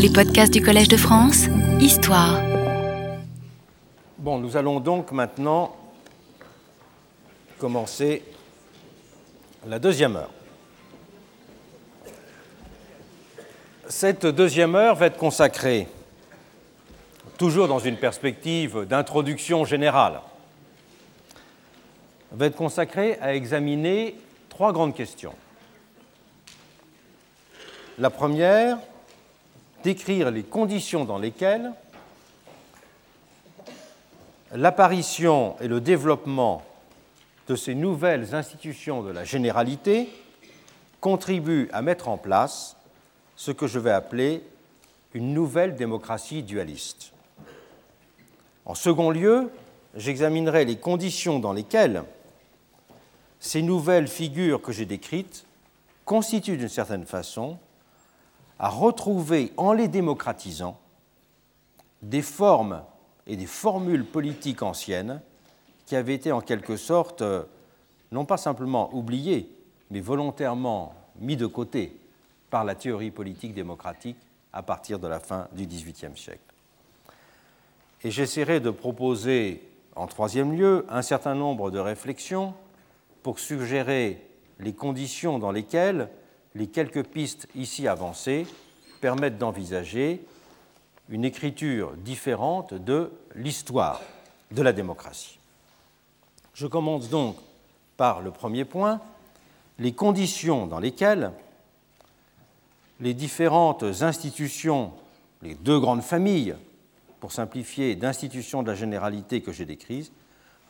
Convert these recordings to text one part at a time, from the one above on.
Les podcasts du Collège de France, Histoire. Bon, nous allons donc maintenant commencer la deuxième heure. Cette deuxième heure va être consacrée, toujours dans une perspective d'introduction générale, va être consacrée à examiner trois grandes questions. La première, décrire les conditions dans lesquelles l'apparition et le développement de ces nouvelles institutions de la généralité contribuent à mettre en place ce que je vais appeler une nouvelle démocratie dualiste. En second lieu, j'examinerai les conditions dans lesquelles ces nouvelles figures que j'ai décrites constituent d'une certaine façon à retrouver en les démocratisant des formes et des formules politiques anciennes qui avaient été en quelque sorte euh, non pas simplement oubliées, mais volontairement mis de côté par la théorie politique démocratique à partir de la fin du XVIIIe siècle. Et j'essaierai de proposer, en troisième lieu, un certain nombre de réflexions pour suggérer les conditions dans lesquelles les quelques pistes ici avancées permettent d'envisager une écriture différente de l'histoire de la démocratie. Je commence donc par le premier point, les conditions dans lesquelles les différentes institutions, les deux grandes familles, pour simplifier, d'institutions de la généralité que j'ai décrites,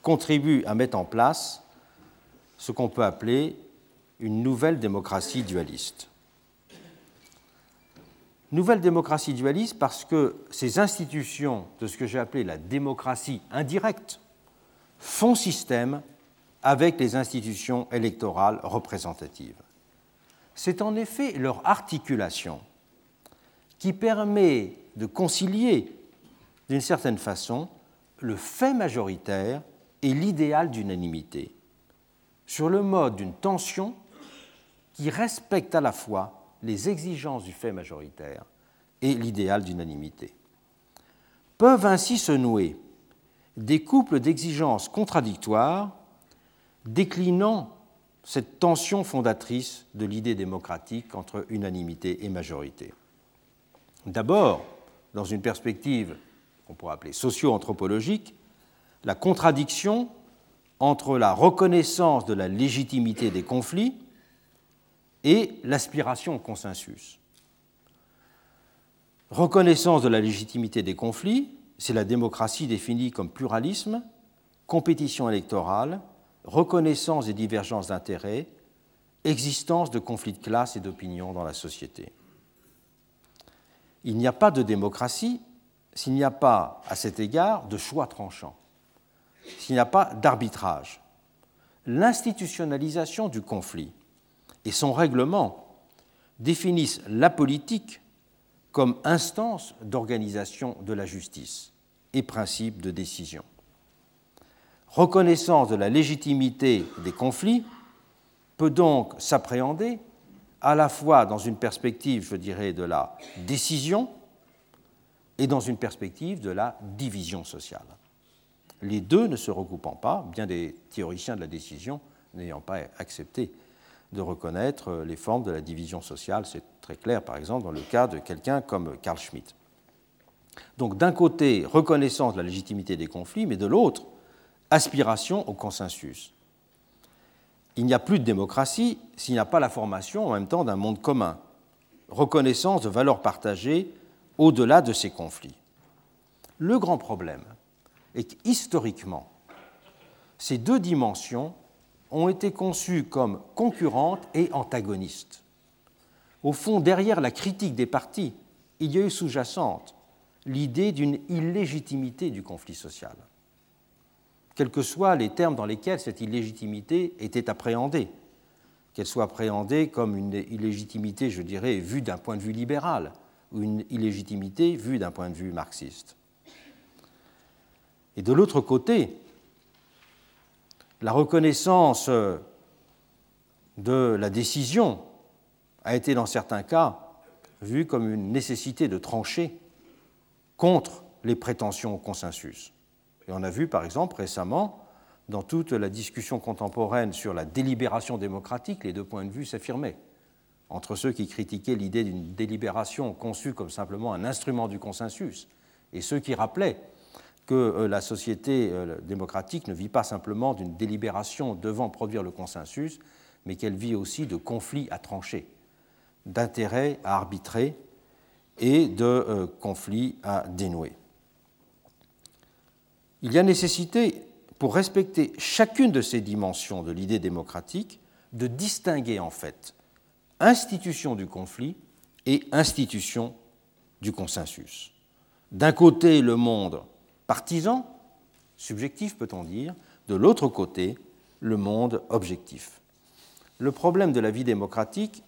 contribuent à mettre en place ce qu'on peut appeler une nouvelle démocratie dualiste. Nouvelle démocratie dualiste parce que ces institutions de ce que j'ai appelé la démocratie indirecte font système avec les institutions électorales représentatives. C'est en effet leur articulation qui permet de concilier d'une certaine façon le fait majoritaire et l'idéal d'unanimité sur le mode d'une tension qui respecte à la fois les exigences du fait majoritaire et l'idéal d'unanimité. Peuvent ainsi se nouer des couples d'exigences contradictoires déclinant cette tension fondatrice de l'idée démocratique entre unanimité et majorité. D'abord, dans une perspective qu'on pourrait appeler socio-anthropologique, la contradiction entre la reconnaissance de la légitimité des conflits et l'aspiration au consensus. Reconnaissance de la légitimité des conflits, c'est la démocratie définie comme pluralisme, compétition électorale, reconnaissance des divergences d'intérêts, existence de conflits de classe et d'opinion dans la société. Il n'y a pas de démocratie s'il n'y a pas, à cet égard, de choix tranchant, s'il n'y a pas d'arbitrage. L'institutionnalisation du conflit et son règlement définissent la politique comme instance d'organisation de la justice et principe de décision. Reconnaissance de la légitimité des conflits peut donc s'appréhender à la fois dans une perspective, je dirais, de la décision et dans une perspective de la division sociale. Les deux ne se recoupant pas, bien des théoriciens de la décision n'ayant pas accepté de reconnaître les formes de la division sociale. C'est très clair, par exemple, dans le cas de quelqu'un comme Carl Schmitt. Donc, d'un côté, reconnaissance de la légitimité des conflits, mais de l'autre, aspiration au consensus. Il n'y a plus de démocratie s'il n'y a pas la formation en même temps d'un monde commun, reconnaissance de valeurs partagées au-delà de ces conflits. Le grand problème est qu'historiquement, ces deux dimensions ont été conçues comme concurrentes et antagonistes. Au fond, derrière la critique des partis, il y a eu sous-jacente l'idée d'une illégitimité du conflit social, quels que soient les termes dans lesquels cette illégitimité était appréhendée, qu'elle soit appréhendée comme une illégitimité, je dirais, vue d'un point de vue libéral, ou une illégitimité vue d'un point de vue marxiste. Et de l'autre côté, la reconnaissance de la décision a été dans certains cas vu comme une nécessité de trancher contre les prétentions au consensus. Et on a vu par exemple récemment, dans toute la discussion contemporaine sur la délibération démocratique, les deux points de vue s'affirmaient entre ceux qui critiquaient l'idée d'une délibération conçue comme simplement un instrument du consensus et ceux qui rappelaient que euh, la société euh, démocratique ne vit pas simplement d'une délibération devant produire le consensus, mais qu'elle vit aussi de conflits à trancher, d'intérêts à arbitrer et de euh, conflits à dénouer. Il y a nécessité, pour respecter chacune de ces dimensions de l'idée démocratique, de distinguer en fait institution du conflit et institution du consensus. D'un côté, le monde partisan, subjectif peut-on dire, de l'autre côté, le monde objectif. Le problème de la vie démocratique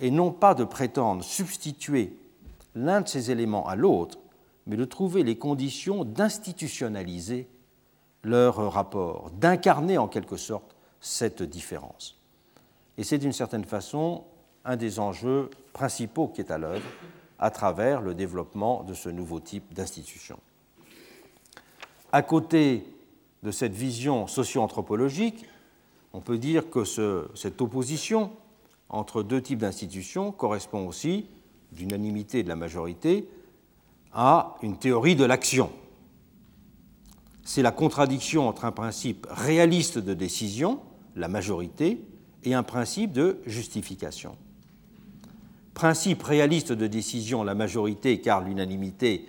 est non pas de prétendre substituer l'un de ces éléments à l'autre, mais de trouver les conditions d'institutionnaliser leur rapport, d'incarner en quelque sorte cette différence. Et c'est d'une certaine façon un des enjeux principaux qui est à l'œuvre à travers le développement de ce nouveau type d'institution. À côté de cette vision socio-anthropologique, on peut dire que cette opposition entre deux types d'institutions correspond aussi, d'unanimité de la majorité, à une théorie de l'action. C'est la contradiction entre un principe réaliste de décision, la majorité, et un principe de justification principe réaliste de décision, la majorité, car l'unanimité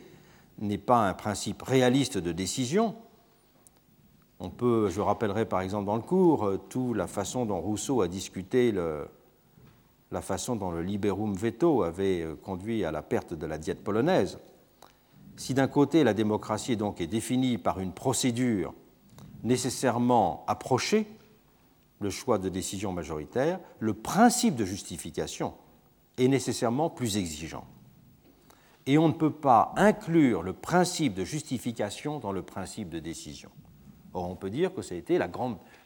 n'est pas un principe réaliste de décision. On peut, je rappellerai par exemple dans le cours, euh, toute la façon dont Rousseau a discuté la façon dont le liberum veto avait euh, conduit à la perte de la diète polonaise. Si d'un côté la démocratie donc est définie par une procédure nécessairement approchée, le choix de décision majoritaire, le principe de justification est nécessairement plus exigeant. Et on ne peut pas inclure le principe de justification dans le principe de décision. Or, on peut dire que ça a été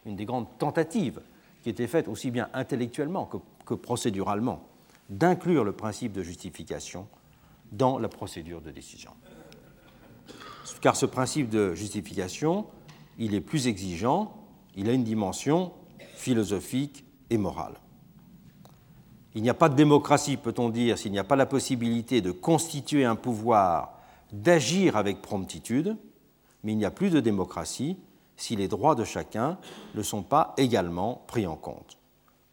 une des grandes tentatives qui était faite aussi bien intellectuellement que procéduralement d'inclure le principe de justification dans la procédure de décision. Car ce principe de justification, il est plus exigeant, il a une dimension philosophique et morale. Il n'y a pas de démocratie, peut-on dire, s'il n'y a pas la possibilité de constituer un pouvoir, d'agir avec promptitude, mais il n'y a plus de démocratie si les droits de chacun ne sont pas également pris en compte.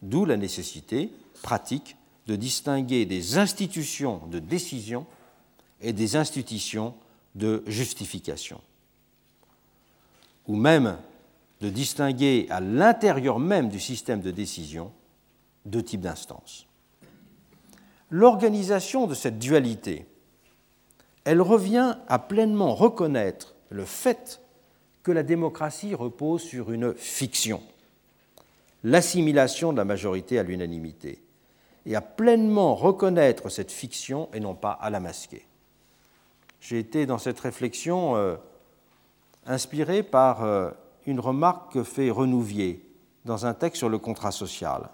D'où la nécessité pratique de distinguer des institutions de décision et des institutions de justification, ou même de distinguer à l'intérieur même du système de décision deux types d'instances. L'organisation de cette dualité, elle revient à pleinement reconnaître le fait que la démocratie repose sur une fiction, l'assimilation de la majorité à l'unanimité, et à pleinement reconnaître cette fiction et non pas à la masquer. J'ai été dans cette réflexion euh, inspiré par euh, une remarque que fait Renouvier dans un texte sur le contrat social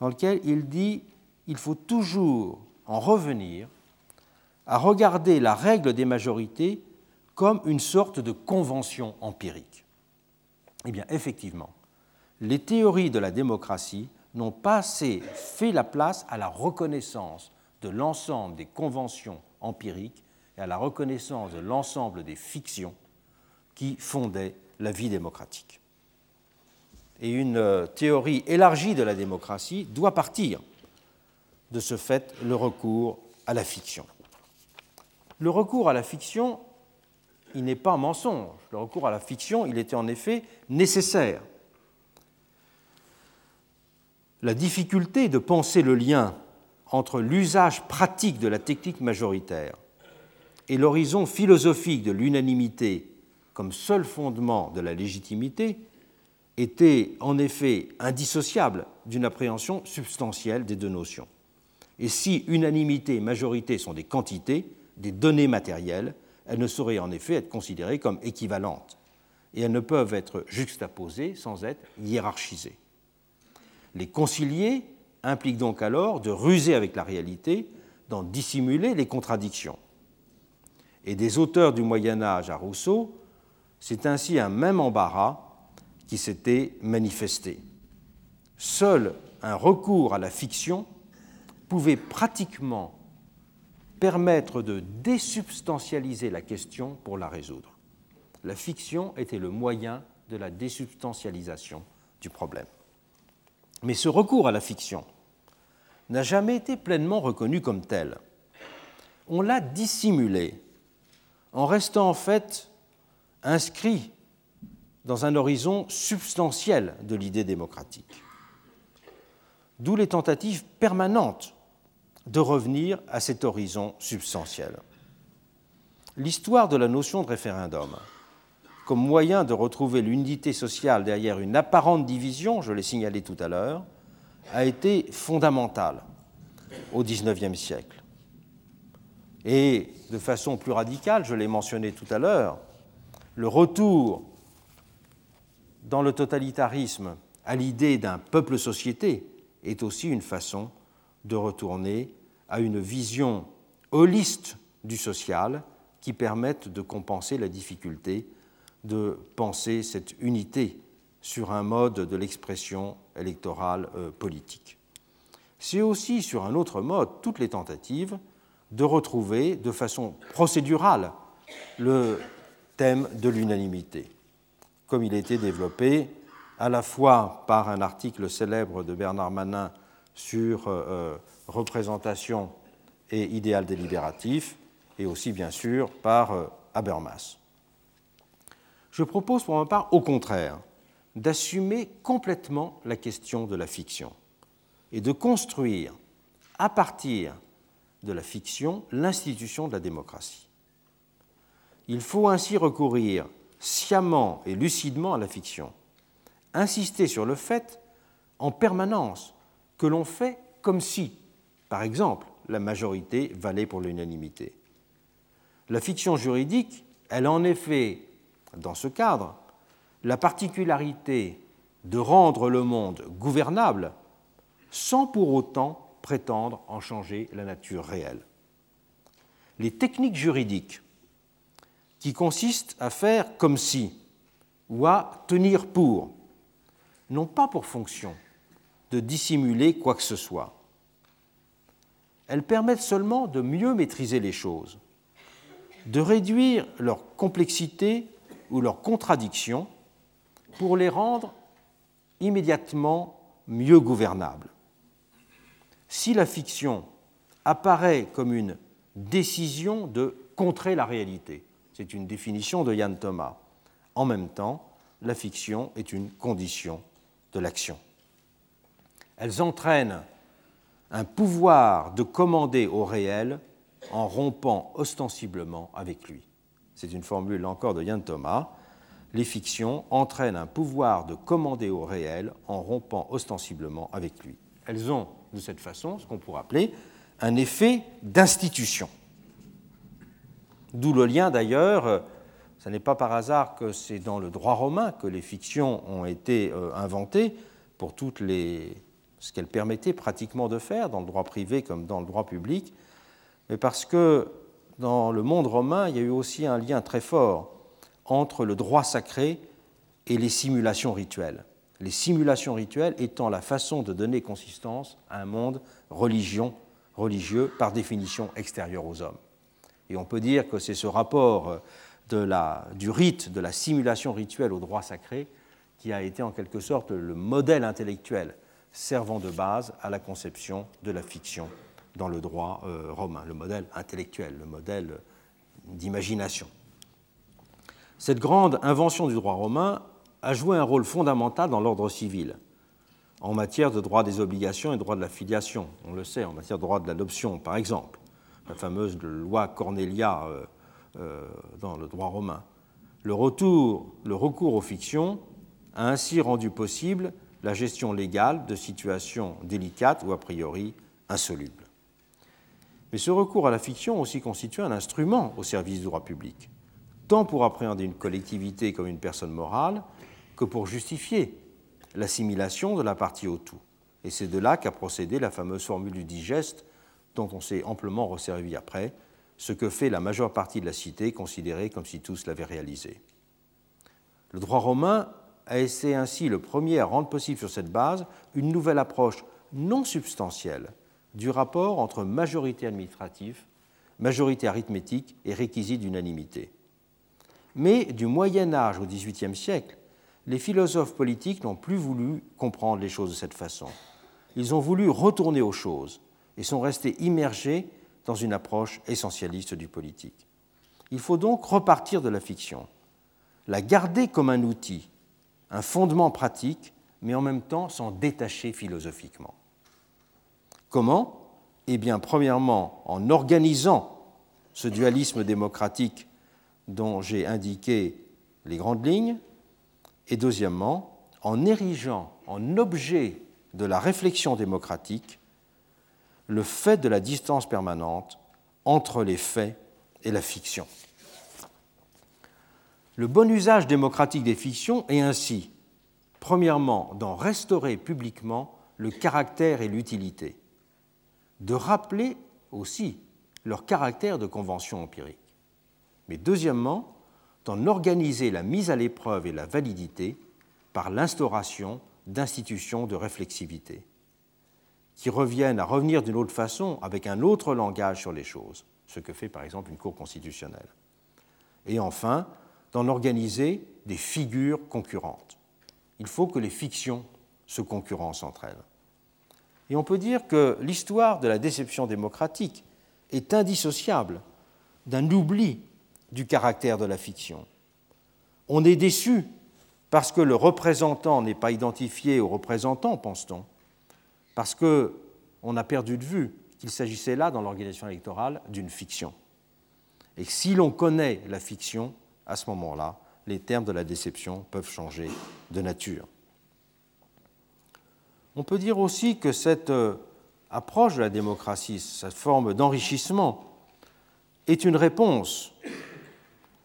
dans lequel il dit il faut toujours en revenir à regarder la règle des majorités comme une sorte de convention empirique. Eh bien, effectivement, les théories de la démocratie n'ont pas assez fait la place à la reconnaissance de l'ensemble des conventions empiriques et à la reconnaissance de l'ensemble des fictions qui fondaient la vie démocratique et une euh, théorie élargie de la démocratie doit partir de ce fait le recours à la fiction. Le recours à la fiction, il n'est pas un mensonge. Le recours à la fiction, il était en effet nécessaire. La difficulté de penser le lien entre l'usage pratique de la technique majoritaire et l'horizon philosophique de l'unanimité comme seul fondement de la légitimité était en effet indissociable d'une appréhension substantielle des deux notions. Et si unanimité et majorité sont des quantités, des données matérielles, elles ne sauraient en effet être considérées comme équivalentes, et elles ne peuvent être juxtaposées sans être hiérarchisées. Les concilier implique donc alors de ruser avec la réalité d'en dissimuler les contradictions. Et des auteurs du Moyen Âge à Rousseau, c'est ainsi un même embarras qui s'était manifesté. Seul un recours à la fiction pouvait pratiquement permettre de désubstantialiser la question pour la résoudre. La fiction était le moyen de la désubstantialisation du problème. Mais ce recours à la fiction n'a jamais été pleinement reconnu comme tel. On l'a dissimulé en restant en fait inscrit dans un horizon substantiel de l'idée démocratique. D'où les tentatives permanentes de revenir à cet horizon substantiel. L'histoire de la notion de référendum comme moyen de retrouver l'unité sociale derrière une apparente division, je l'ai signalé tout à l'heure, a été fondamentale au XIXe siècle. Et de façon plus radicale, je l'ai mentionné tout à l'heure, le retour dans le totalitarisme à l'idée d'un peuple-société est aussi une façon de retourner à une vision holiste du social qui permette de compenser la difficulté de penser cette unité sur un mode de l'expression électorale euh, politique. C'est aussi sur un autre mode toutes les tentatives de retrouver de façon procédurale le thème de l'unanimité, comme il a été développé à la fois par un article célèbre de Bernard Manin sur euh, euh, représentation et idéal délibératif, et aussi bien sûr par Habermas. Je propose pour ma part, au contraire, d'assumer complètement la question de la fiction et de construire, à partir de la fiction, l'institution de la démocratie. Il faut ainsi recourir sciemment et lucidement à la fiction, insister sur le fait en permanence que l'on fait comme si, par exemple, la majorité valait pour l'unanimité. La fiction juridique, elle en effet dans ce cadre, la particularité de rendre le monde gouvernable sans pour autant prétendre en changer la nature réelle. Les techniques juridiques qui consistent à faire comme si ou à tenir pour n'ont pas pour fonction de dissimuler quoi que ce soit. Elles permettent seulement de mieux maîtriser les choses, de réduire leur complexité ou leurs contradictions pour les rendre immédiatement mieux gouvernables. Si la fiction apparaît comme une décision de contrer la réalité, c'est une définition de Yann Thomas, en même temps, la fiction est une condition de l'action. Elles entraînent un pouvoir de commander au réel en rompant ostensiblement avec lui c'est une formule encore de Yann Thomas, les fictions entraînent un pouvoir de commander au réel en rompant ostensiblement avec lui. Elles ont de cette façon ce qu'on pourrait appeler un effet d'institution. D'où le lien d'ailleurs, ce n'est pas par hasard que c'est dans le droit romain que les fictions ont été euh, inventées pour toutes les, ce qu'elles permettaient pratiquement de faire dans le droit privé comme dans le droit public, mais parce que dans le monde romain, il y a eu aussi un lien très fort entre le droit sacré et les simulations rituelles. Les simulations rituelles étant la façon de donner consistance à un monde religion, religieux par définition extérieur aux hommes. Et on peut dire que c'est ce rapport la, du rite, de la simulation rituelle au droit sacré, qui a été en quelque sorte le modèle intellectuel servant de base à la conception de la fiction dans le droit euh, romain, le modèle intellectuel, le modèle d'imagination. Cette grande invention du droit romain a joué un rôle fondamental dans l'ordre civil, en matière de droit des obligations et droit de la filiation. On le sait, en matière de droit de l'adoption, par exemple, la fameuse loi Cornelia euh, euh, dans le droit romain. Le, retour, le recours aux fictions a ainsi rendu possible la gestion légale de situations délicates ou a priori insolubles. Mais ce recours à la fiction aussi constitue un instrument au service du droit public, tant pour appréhender une collectivité comme une personne morale que pour justifier l'assimilation de la partie au tout. Et c'est de là qu'a procédé la fameuse formule du digeste dont on s'est amplement resservi après, ce que fait la majeure partie de la cité, considérée comme si tous l'avaient réalisé. Le droit romain a été ainsi le premier à rendre possible sur cette base une nouvelle approche non substantielle du rapport entre majorité administrative, majorité arithmétique et réquisit d'unanimité. Mais du Moyen Âge au XVIIIe siècle, les philosophes politiques n'ont plus voulu comprendre les choses de cette façon. Ils ont voulu retourner aux choses et sont restés immergés dans une approche essentialiste du politique. Il faut donc repartir de la fiction, la garder comme un outil, un fondement pratique, mais en même temps s'en détacher philosophiquement. Comment? Eh bien, premièrement, en organisant ce dualisme démocratique dont j'ai indiqué les grandes lignes, et deuxièmement, en érigeant en objet de la réflexion démocratique le fait de la distance permanente entre les faits et la fiction. Le bon usage démocratique des fictions est ainsi, premièrement, d'en restaurer publiquement le caractère et l'utilité, de rappeler aussi leur caractère de convention empirique, mais deuxièmement, d'en organiser la mise à l'épreuve et la validité par l'instauration d'institutions de réflexivité, qui reviennent à revenir d'une autre façon, avec un autre langage sur les choses, ce que fait par exemple une Cour constitutionnelle. Et enfin, d'en organiser des figures concurrentes. Il faut que les fictions se concurrencent entre elles. Et on peut dire que l'histoire de la déception démocratique est indissociable d'un oubli du caractère de la fiction. On est déçu parce que le représentant n'est pas identifié au représentant, pense-t-on, parce qu'on a perdu de vue qu'il s'agissait là, dans l'organisation électorale, d'une fiction. Et si l'on connaît la fiction, à ce moment-là, les termes de la déception peuvent changer de nature. On peut dire aussi que cette euh, approche de la démocratie, cette forme d'enrichissement, est une réponse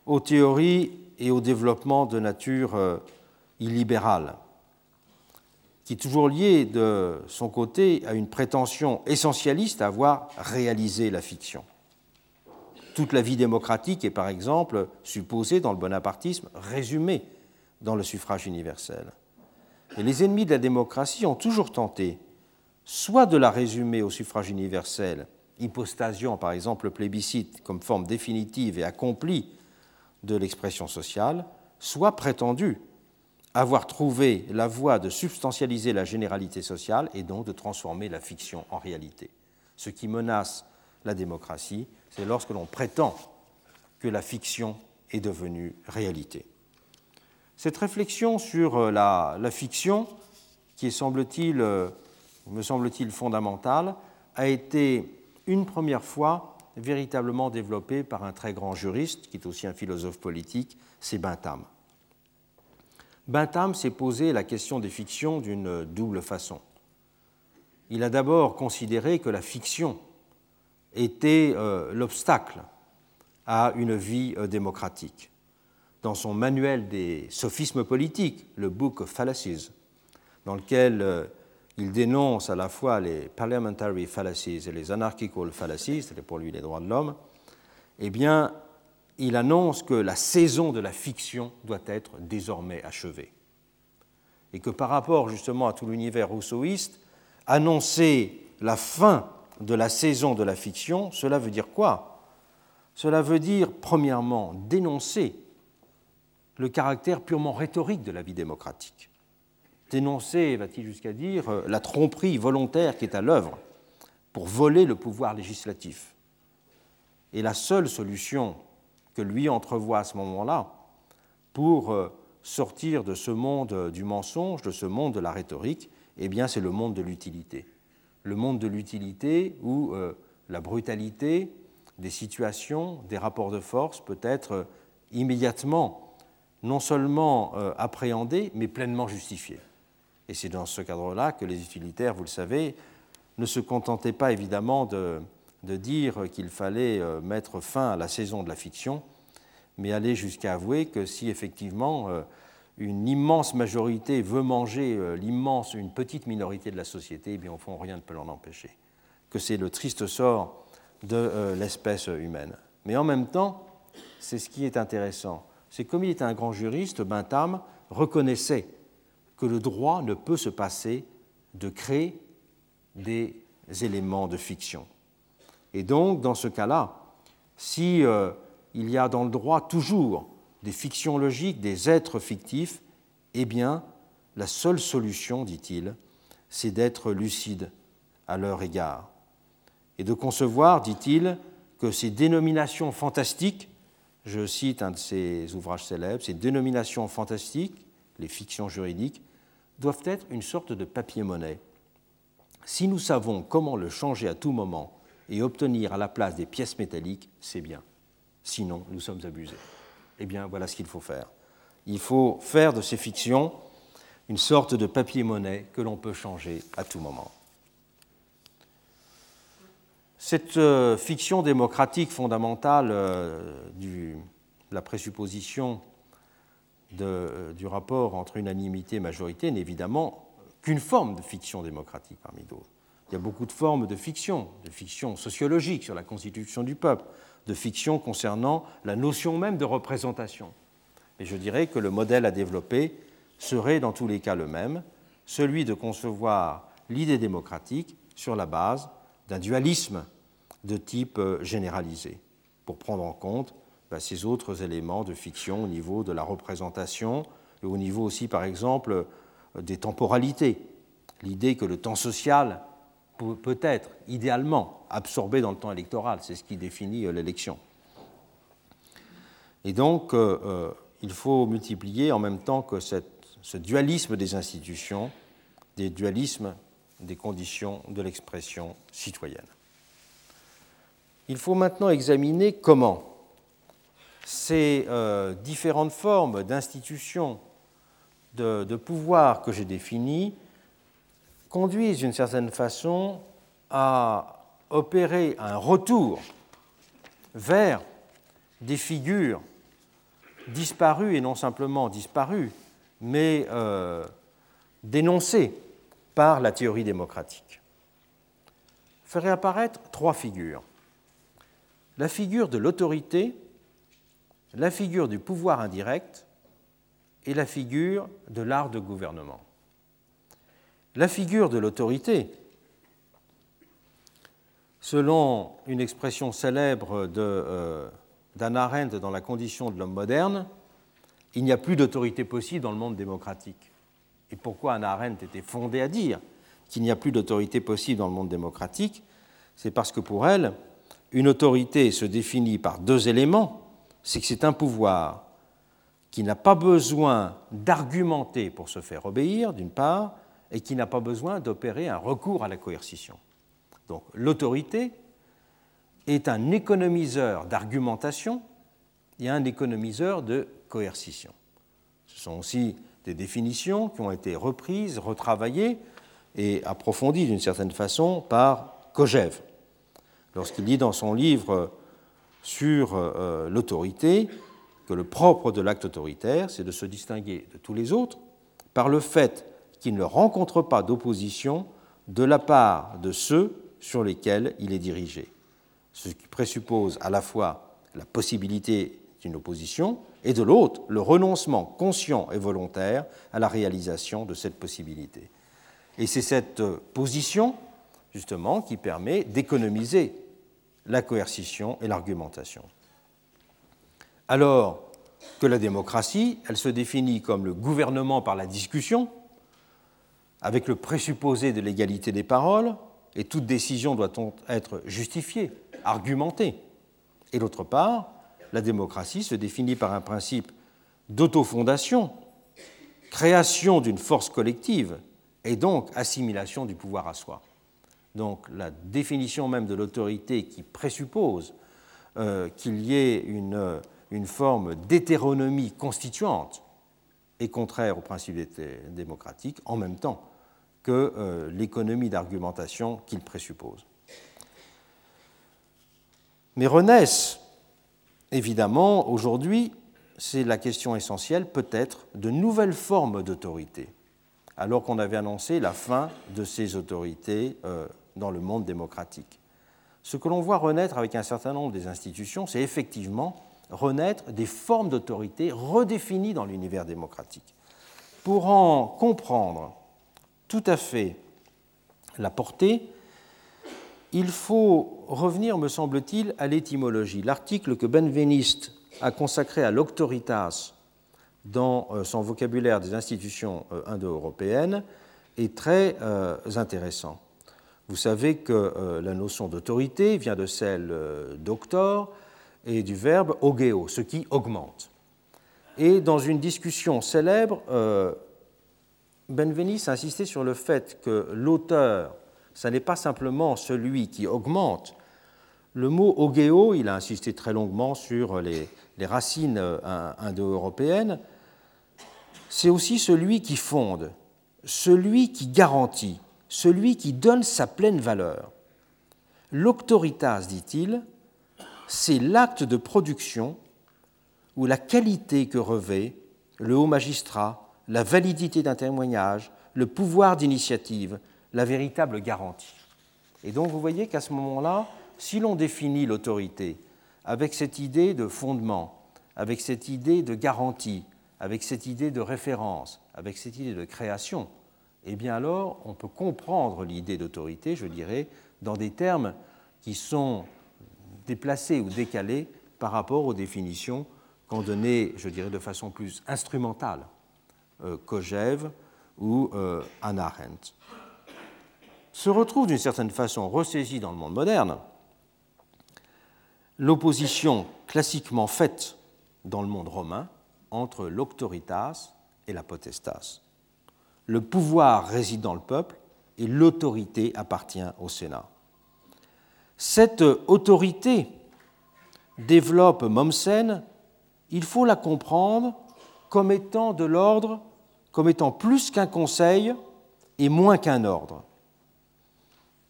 aux théories et au développement de nature euh, illibérale, qui est toujours lié de son côté à une prétention essentialiste à avoir réalisé la fiction. Toute la vie démocratique est par exemple supposée dans le bonapartisme résumée dans le suffrage universel. Et les ennemis de la démocratie ont toujours tenté soit de la résumer au suffrage universel, hypostasiant par exemple le plébiscite comme forme définitive et accomplie de l'expression sociale, soit prétendu avoir trouvé la voie de substantialiser la généralité sociale et donc de transformer la fiction en réalité. Ce qui menace la démocratie, c'est lorsque l'on prétend que la fiction est devenue réalité. Cette réflexion sur euh, la, fiction, qui semble-t-il, euh, me semble-t-il fondamentale, a été une première fois véritablement développée par un très grand juriste, qui est aussi un philosophe politique, c'est Bentham. Bentham s'est posé la question des fictions d'une double façon. Il a d'abord considéré que la fiction était euh, l'obstacle à une vie euh, démocratique. Dans son manuel des sophismes politiques, le Book of Fallacies, dans lequel euh, il dénonce à la fois les parliamentary fallacies et les anarchical fallacies, c'est pour lui les droits de l'homme, eh bien, il annonce que la saison de la fiction doit être désormais achevée. Et que par rapport justement à tout l'univers rousseauiste, annoncer la fin de la saison de la fiction, cela veut dire quoi? Cela veut dire, premièrement, dénoncer le caractère purement rhétorique de la vie démocratique dénoncer, va-t-il jusqu'à dire, euh, la tromperie volontaire qui est à l'œuvre pour voler le pouvoir législatif. Et la seule solution que lui entrevoit à ce moment-là pour euh, sortir de ce monde du mensonge, de ce monde de la rhétorique, eh bien, c'est le monde de l'utilité. Le monde de l'utilité où euh, la brutalité des situations, des rapports de force peut être immédiatement non seulement appréhendée, mais pleinement justifiée. Et c'est dans ce cadre-là que les utilitaires, vous le savez, ne se contentaient pas évidemment de, dire qu'il fallait euh, mettre fin à la saison de la fiction, mais aller jusqu'à avouer que si effectivement euh, une immense majorité veut manger euh, l'immense, une petite minorité de la société, eh bien au fond rien ne peut l'en empêcher. que c'est le triste sort de euh, l'espèce humaine. Mais en même temps, c'est ce qui est intéressant. C'est comme il était un grand juriste, Bentham reconnaissait que le droit ne peut se passer de créer des éléments de fiction. Et donc, dans ce cas-là, si euh, il y a dans le droit toujours des fictions logiques, des êtres fictifs, eh bien, la seule solution, dit-il, c'est d'être lucide à leur égard et de concevoir, dit-il, que ces dénominations fantastiques, je cite un de ses ouvrages célèbres, ces dénominations fantastiques, les fictions juridiques, doivent être une sorte de papier-monnaie. Si nous savons comment le changer à tout moment et obtenir à la place des pièces métalliques, c'est bien. Sinon, nous sommes abusés. Eh bien, voilà ce qu'il faut faire. Il faut faire de ces fictions une sorte de papier-monnaie que l'on peut changer à tout moment. Cette euh, fiction démocratique fondamentale euh, de la présupposition euh, du rapport entre unanimité et majorité n'est évidemment qu'une forme de fiction démocratique parmi d'autres. Il y a beaucoup de formes de fiction, de fiction sociologique sur la constitution du peuple, de fiction concernant la notion même de représentation. Et je dirais que le modèle à développer serait dans tous les cas le même, celui de concevoir l'idée démocratique sur la base d'un dualisme de type euh, généralisé, pour prendre en compte bah, ces autres éléments de fiction au niveau de la représentation et au niveau aussi, par exemple, euh, des temporalités. L'idée que le temps social peut être idéalement absorbé dans le temps électoral, c'est ce qui définit euh, l'élection. Et donc, il faut multiplier en même temps que ce dualisme des institutions, des dualismes des conditions de l'expression citoyenne. Il faut maintenant examiner comment ces euh, différentes formes d'institutions de, pouvoir que j'ai définies conduisent d'une certaine façon à opérer un retour vers des figures disparues et non simplement disparues, mais euh, dénoncées par la théorie démocratique. Ferait apparaître trois figures la figure de l'autorité, la figure du pouvoir indirect et la figure de l'art de gouvernement. La figure de l'autorité, selon une expression célèbre euh, d'Anna Arendt dans La condition de l'homme moderne, il n'y a plus d'autorité possible dans le monde démocratique. Et pourquoi Anna Arendt était fondée à dire qu'il n'y a plus d'autorité possible dans le monde démocratique? C'est parce que pour elle, une autorité se définit par deux éléments, c'est que c'est un pouvoir qui n'a pas besoin d'argumenter pour se faire obéir, d'une part, et qui n'a pas besoin d'opérer un recours à la coercition. Donc l'autorité est un économiseur d'argumentation et un économiseur de coercition. Ce sont aussi des définitions qui ont été reprises, retravaillées et approfondies d'une certaine façon par Kojève lorsqu'il dit dans son livre sur euh, l'autorité que le propre de l'acte autoritaire, c'est de se distinguer de tous les autres par le fait qu'il ne rencontre pas d'opposition de la part de ceux sur lesquels il est dirigé, ce qui présuppose à la fois la possibilité d'une opposition et de l'autre le renoncement conscient et volontaire à la réalisation de cette possibilité. Et c'est cette position, justement, qui permet d'économiser la coercition et l'argumentation. Alors que la démocratie, elle se définit comme le gouvernement par la discussion, avec le présupposé de l'égalité des paroles, et toute décision doit être justifiée, argumentée. Et d'autre part, la démocratie se définit par un principe d'autofondation, création d'une force collective, et donc assimilation du pouvoir à soi donc la définition même de l'autorité qui présuppose euh, qu'il y ait une, une forme d'hétéronomie constituante est contraire au principe démocratique en même temps que euh, l'économie d'argumentation qu'il présuppose. Mais renaissent, évidemment, aujourd'hui, c'est la question essentielle, peut-être, de nouvelles formes d'autorité, alors qu'on avait annoncé la fin de ces autorités euh, dans le monde démocratique. Ce que l'on voit renaître avec un certain nombre des institutions, c'est effectivement renaître des formes d'autorité redéfinies dans l'univers démocratique. Pour en comprendre tout à fait la portée, il faut revenir, me semble-t-il, à l'étymologie. L'article que Benveniste a consacré à l'auctoritas dans euh, son vocabulaire des institutions euh, indo-européennes est très euh, intéressant. Vous savez que la notion d'autorité vient de celle d'octor et du verbe ogeo, ce qui augmente. Et dans une discussion célèbre, Benveniste a insisté sur le fait que l'auteur, ce n'est pas simplement celui qui augmente. Le mot ogeo, il a insisté très longuement sur les, racines indo-européennes, c'est aussi celui qui fonde, celui qui garantit, celui qui donne sa pleine valeur. L'auctoritas, dit-il, c'est l'acte de production ou la qualité que revêt le haut magistrat, la validité d'un témoignage, le pouvoir d'initiative, la véritable garantie. Et donc vous voyez qu'à ce moment-là, si l'on définit l'autorité avec cette idée de fondement, avec cette idée de garantie, avec cette idée de référence, avec cette idée de création, eh bien alors on peut comprendre l'idée d'autorité, je dirais, dans des termes qui sont déplacés ou décalés par rapport aux définitions qu'ont données, je dirais, de façon plus instrumentale euh, ou euh, Anna Arendt. Se retrouve d'une certaine façon ressaisie dans le monde moderne l'opposition classiquement faite dans le monde romain entre l'auctoritas et la potestas. Le pouvoir réside dans le peuple et l'autorité appartient au Sénat. Cette autorité développe Mommsen, il faut la comprendre comme étant de l'ordre, comme étant plus qu'un conseil et moins qu'un ordre.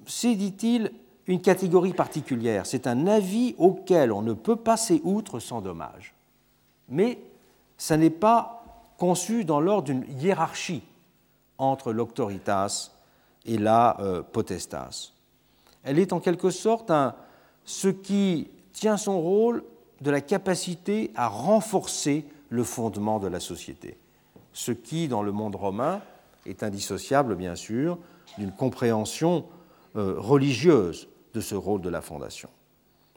C'est, dit-il, une catégorie particulière, c'est un avis auquel on ne peut passer outre sans dommage. Mais ça n'est pas conçu dans l'ordre d'une hiérarchie entre l'auctoritas et la euh, potestas. Elle est en quelque sorte ce qui tient son rôle de la capacité à renforcer le fondement de la société, ce qui, dans le monde romain, est indissociable, bien sûr, d'une compréhension euh, religieuse de ce rôle de la fondation.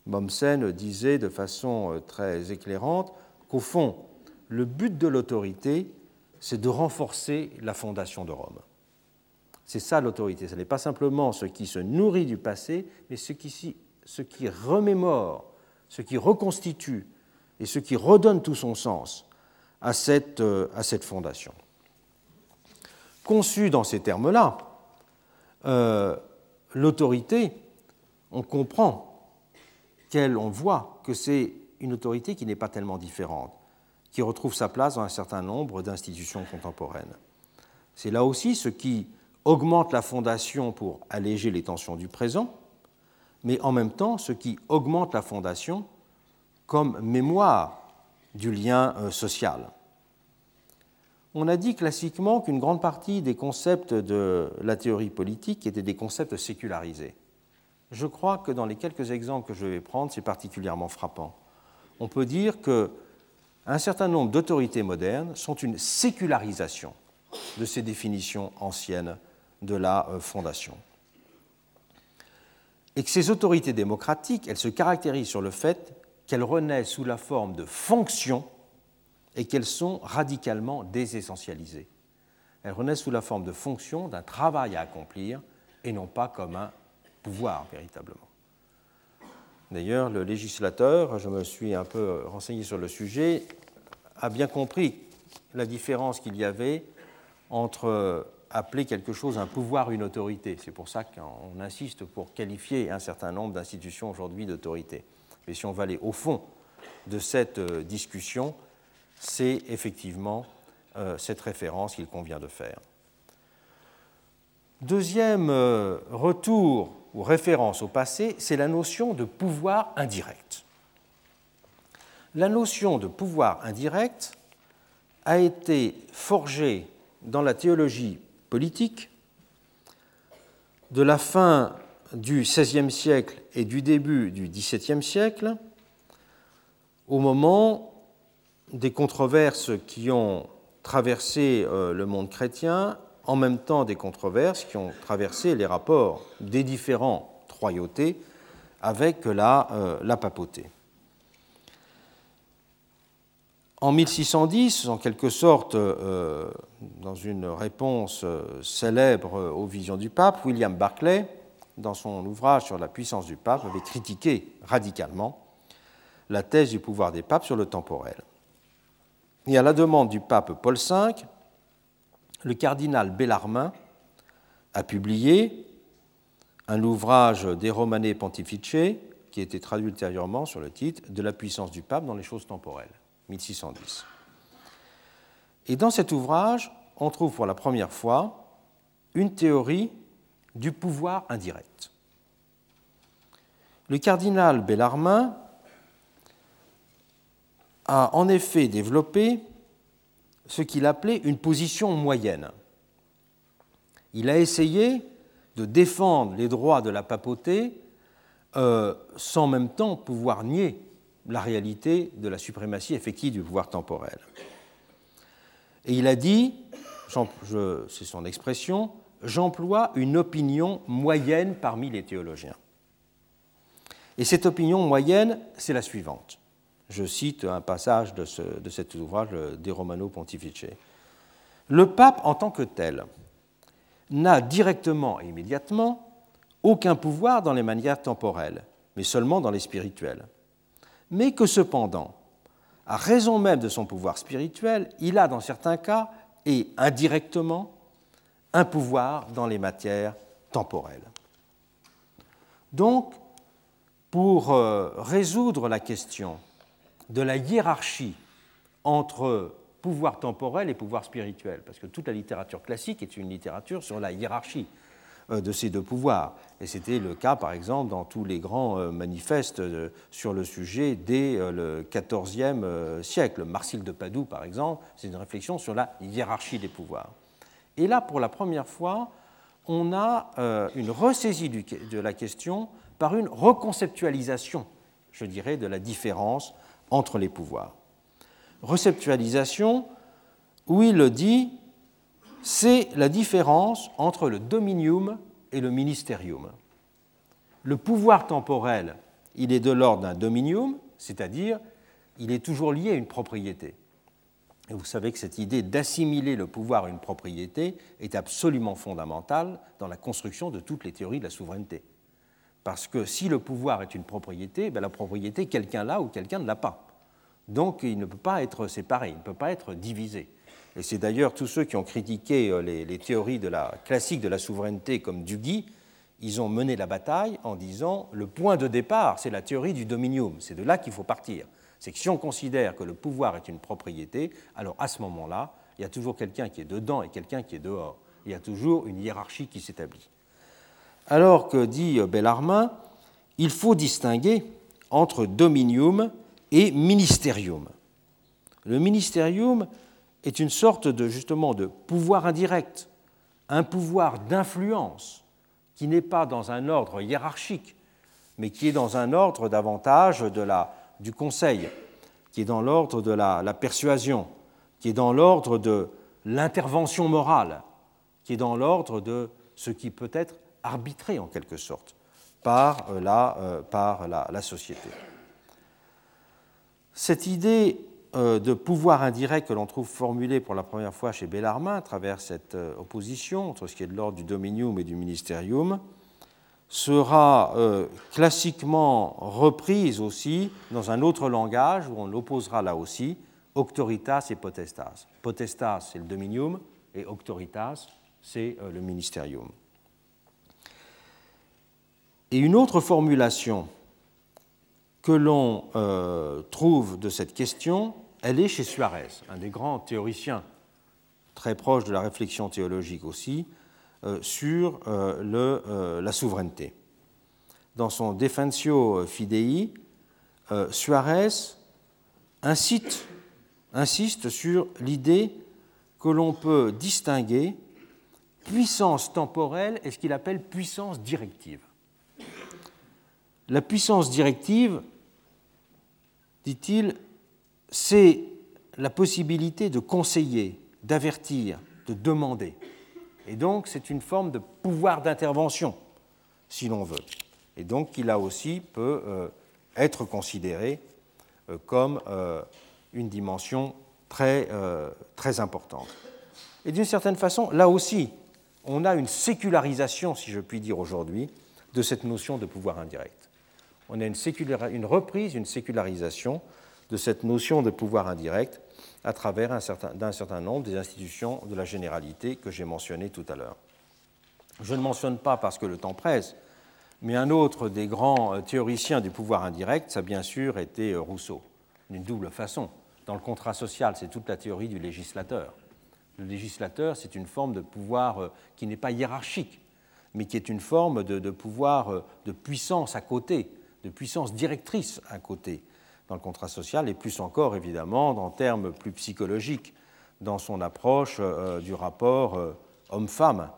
Mommsen disait de façon euh, très éclairante qu'au fond, le but de l'autorité, c'est de renforcer la fondation de Rome. C'est ça l'autorité. Ce n'est pas simplement ce qui se nourrit du passé, mais ce qui, remémore, ce qui reconstitue et ce qui redonne tout son sens à cette, euh, fondation. Conçue dans ces termes-là, euh, l'autorité, on comprend qu'elle, on voit que c'est une autorité qui n'est pas tellement différente qui retrouve sa place dans un certain nombre d'institutions contemporaines. C'est là aussi ce qui augmente la fondation pour alléger les tensions du présent, mais en même temps ce qui augmente la fondation comme mémoire du lien euh, social. On a dit classiquement qu'une grande partie des concepts de la théorie politique étaient des concepts sécularisés. Je crois que dans les quelques exemples que je vais prendre, c'est particulièrement frappant. On peut dire que un certain nombre d'autorités modernes sont une sécularisation de ces définitions anciennes de la euh, Fondation. Et que ces autorités démocratiques, elles se caractérisent sur le fait qu'elles renaissent sous la forme de fonctions et qu'elles sont radicalement désessentialisées. Elles renaissent sous la forme de fonctions, d'un travail à accomplir, et non pas comme un pouvoir véritablement. D'ailleurs, le législateur, je me suis un peu renseigné sur le sujet, a bien compris la différence qu'il y avait entre appeler quelque chose un pouvoir, une autorité. C'est pour ça qu'on insiste pour qualifier un certain nombre d'institutions aujourd'hui d'autorité. Mais si on va aller au fond de cette euh, discussion, c'est effectivement euh, cette référence qu'il convient de faire. Deuxième euh, retour ou référence au passé, c'est la notion de pouvoir indirect. La notion de pouvoir indirect a été forgée dans la théologie de la fin du XVIe siècle et du début du XVIIe siècle, au moment des controverses qui ont traversé euh, le monde chrétien, en même temps des controverses qui ont traversé les rapports des différents royautés avec la, euh, la papauté. En 1610, en quelque sorte, euh, dans une réponse célèbre aux visions du pape, William Barclay, dans son ouvrage sur la puissance du pape, avait critiqué radicalement la thèse du pouvoir des papes sur le temporel. Et à la demande du pape Paul V, le cardinal Bellarmin a publié un ouvrage des Romane Pontifice, qui a été traduit ultérieurement sur le titre De la puissance du pape dans les choses temporelles, 1610. Et dans cet ouvrage, on trouve pour la première fois une théorie du pouvoir indirect. Le cardinal Bellarmin a en effet développé ce qu'il appelait une position moyenne. Il a essayé de défendre les droits de la papauté euh, sans même temps pouvoir nier la réalité de la suprématie effective du pouvoir temporel. Et il a dit, c'est son expression, j'emploie une opinion moyenne parmi les théologiens. Et cette opinion moyenne, c'est la suivante. Je cite un passage de, cet ouvrage des Romano Pontifice. Le pape, en tant que tel, n'a directement et immédiatement aucun pouvoir dans les manières temporelles, mais seulement dans les spirituelles. Mais que cependant, à raison même de son pouvoir spirituel, il a dans certains cas, et indirectement, un pouvoir dans les matières temporelles. Donc, pour euh, résoudre la question de la hiérarchie entre pouvoir temporel et pouvoir spirituel, parce que toute la littérature classique est une littérature sur la hiérarchie de ces deux pouvoirs. Et c'était le cas, par exemple, dans tous les grands euh, manifestes euh, sur le sujet dès le XIVe siècle. Marcille de Padoue, par exemple, c'est une réflexion sur la hiérarchie des pouvoirs. Et là, pour la première fois, on a une ressaisie de la question par une reconceptualisation, je dirais, de la différence entre les pouvoirs. Receptualisation, où il dit, c'est la différence entre le dominium et le ministerium. Le pouvoir temporel, il est de l'ordre d'un dominium, c'est-à-dire il est toujours lié à une propriété. Et vous savez que cette idée d'assimiler le pouvoir à une propriété est absolument fondamentale dans la construction de toutes les théories de la souveraineté. Parce que si le pouvoir est une propriété, ben la propriété, quelqu'un l'a ou quelqu'un ne l'a pas. Donc il ne peut pas être séparé, il ne peut pas être divisé. Et c'est d'ailleurs tous ceux qui ont critiqué euh, les, théories de la, classiques de la souveraineté comme Dugui, ils ont mené la bataille en disant le point de départ, c'est la théorie du dominium, c'est de là qu'il faut partir. C'est que si on considère que le pouvoir est une propriété, alors à ce moment-là, il y a toujours quelqu'un qui est dedans et quelqu'un qui est dehors. Il y a toujours une hiérarchie qui s'établit. Alors que dit Bellarmin, il faut distinguer entre dominium et ministerium. Le ministerium est une sorte de justement de pouvoir indirect, un pouvoir d'influence qui n'est pas dans un ordre hiérarchique, mais qui est dans un ordre davantage de la, du conseil, qui est dans l'ordre de la, la persuasion, qui est dans l'ordre de l'intervention morale, qui est dans l'ordre de ce qui peut être arbitré en quelque sorte par euh, la, euh, par la, société. Cette idée de pouvoir indirect que l'on trouve formulée pour la première fois chez Bellarmin à travers cette opposition entre ce qui est de l'ordre du dominium et du ministerium sera classiquement reprise aussi dans un autre langage où on l'opposera là aussi, auctoritas et potestas. Potestas, c'est le dominium, et auctoritas, c'est le ministerium. Et une autre formulation que l'on euh, trouve de cette question, elle est chez Suarez, un des grands théoriciens très proche de la réflexion théologique aussi, euh, sur euh, la souveraineté. Dans son Defensio Fidei, Suarez insiste sur l'idée que l'on peut distinguer puissance temporelle et ce qu'il appelle puissance directive. La puissance directive, dit-il, c'est la possibilité de conseiller, d'avertir, de demander. Et donc, c'est une forme de pouvoir d'intervention, si l'on veut. Et donc, qui là aussi peut euh, être considéré euh, comme euh, une dimension très, très importante. Et d'une certaine façon, là aussi, on a une sécularisation, si je puis dire aujourd'hui, de cette notion de pouvoir indirect. On a une, reprise, une sécularisation de cette notion de pouvoir indirect à travers un certain, certain nombre des institutions de la généralité que j'ai mentionnées tout à l'heure. Je ne mentionne pas parce que le temps presse, mais un autre des grands euh, théoriciens du pouvoir indirect, ça bien sûr été euh, Rousseau, d'une double façon. Dans le contrat social, c'est toute la théorie du législateur. Le législateur, c'est une forme de pouvoir euh, qui n'est pas hiérarchique, mais qui est une forme de pouvoir de puissance à côté, de puissance directrice à côté, dans le contrat social, et plus encore, évidemment, en termes plus psychologiques, dans son approche euh, du rapport euh, homme-femme,